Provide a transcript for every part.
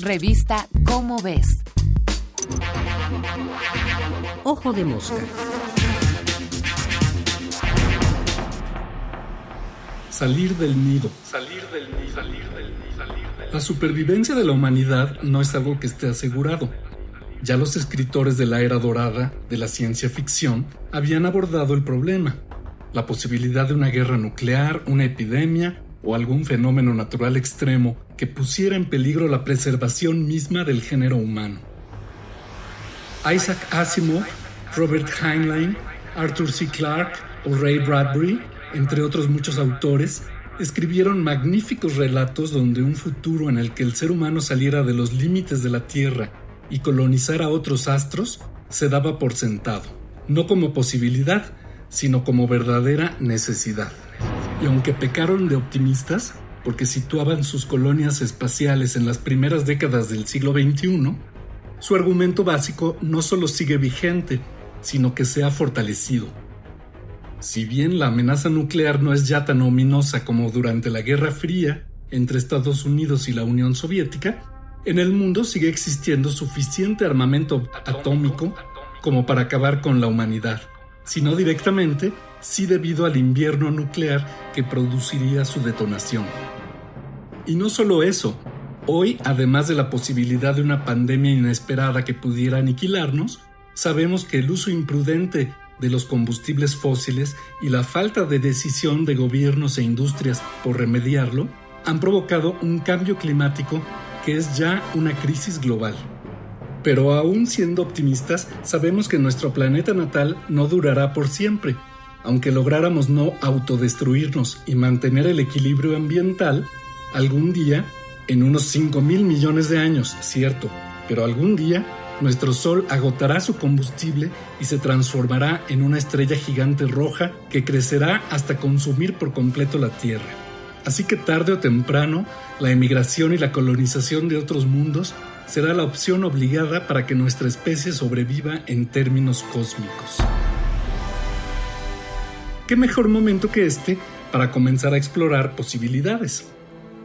Revista Cómo ves. Ojo de mosca. Salir del nido. Salir del nido. Salir del nido. La supervivencia de la humanidad no es algo que esté asegurado. Ya los escritores de la era dorada de la ciencia ficción habían abordado el problema, la posibilidad de una guerra nuclear, una epidemia o algún fenómeno natural extremo que pusiera en peligro la preservación misma del género humano. Isaac Asimov, Robert Heinlein, Arthur C. Clarke o Ray Bradbury, entre otros muchos autores, escribieron magníficos relatos donde un futuro en el que el ser humano saliera de los límites de la Tierra y colonizar a otros astros se daba por sentado, no como posibilidad, sino como verdadera necesidad. Y aunque pecaron de optimistas, porque situaban sus colonias espaciales en las primeras décadas del siglo XXI, su argumento básico no solo sigue vigente, sino que se ha fortalecido. Si bien la amenaza nuclear no es ya tan ominosa como durante la Guerra Fría entre Estados Unidos y la Unión Soviética, en el mundo sigue existiendo suficiente armamento atómico como para acabar con la humanidad, si no directamente, sí debido al invierno nuclear que produciría su detonación. Y no solo eso, hoy, además de la posibilidad de una pandemia inesperada que pudiera aniquilarnos, sabemos que el uso imprudente de los combustibles fósiles y la falta de decisión de gobiernos e industrias por remediarlo han provocado un cambio climático que es ya una crisis global. Pero aún siendo optimistas, sabemos que nuestro planeta natal no durará por siempre. Aunque lográramos no autodestruirnos y mantener el equilibrio ambiental, algún día, en unos 5 mil millones de años, cierto, pero algún día, nuestro Sol agotará su combustible y se transformará en una estrella gigante roja que crecerá hasta consumir por completo la Tierra. Así que tarde o temprano, la emigración y la colonización de otros mundos será la opción obligada para que nuestra especie sobreviva en términos cósmicos. ¿Qué mejor momento que este para comenzar a explorar posibilidades?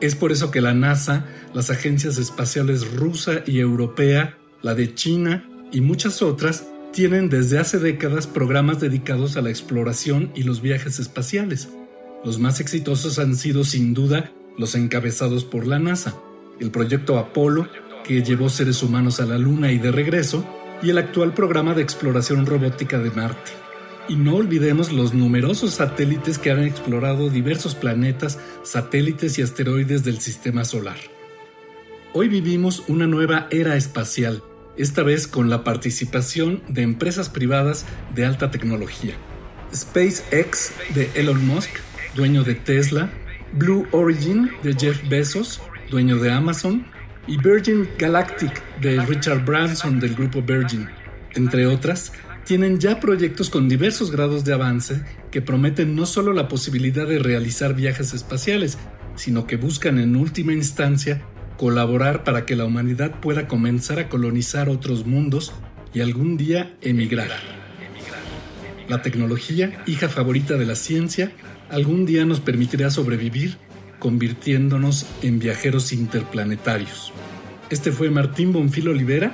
Es por eso que la NASA, las agencias espaciales rusa y europea, la de China y muchas otras tienen desde hace décadas programas dedicados a la exploración y los viajes espaciales. Los más exitosos han sido sin duda los encabezados por la NASA, el proyecto Apolo, que llevó seres humanos a la Luna y de regreso, y el actual programa de exploración robótica de Marte. Y no olvidemos los numerosos satélites que han explorado diversos planetas, satélites y asteroides del Sistema Solar. Hoy vivimos una nueva era espacial, esta vez con la participación de empresas privadas de alta tecnología. SpaceX de Elon Musk dueño de Tesla, Blue Origin de Jeff Bezos, dueño de Amazon, y Virgin Galactic de Richard Branson del grupo Virgin, entre otras, tienen ya proyectos con diversos grados de avance que prometen no solo la posibilidad de realizar viajes espaciales, sino que buscan en última instancia colaborar para que la humanidad pueda comenzar a colonizar otros mundos y algún día emigrar. La tecnología, hija favorita de la ciencia, algún día nos permitirá sobrevivir convirtiéndonos en viajeros interplanetarios. Este fue Martín Bonfil Olivera.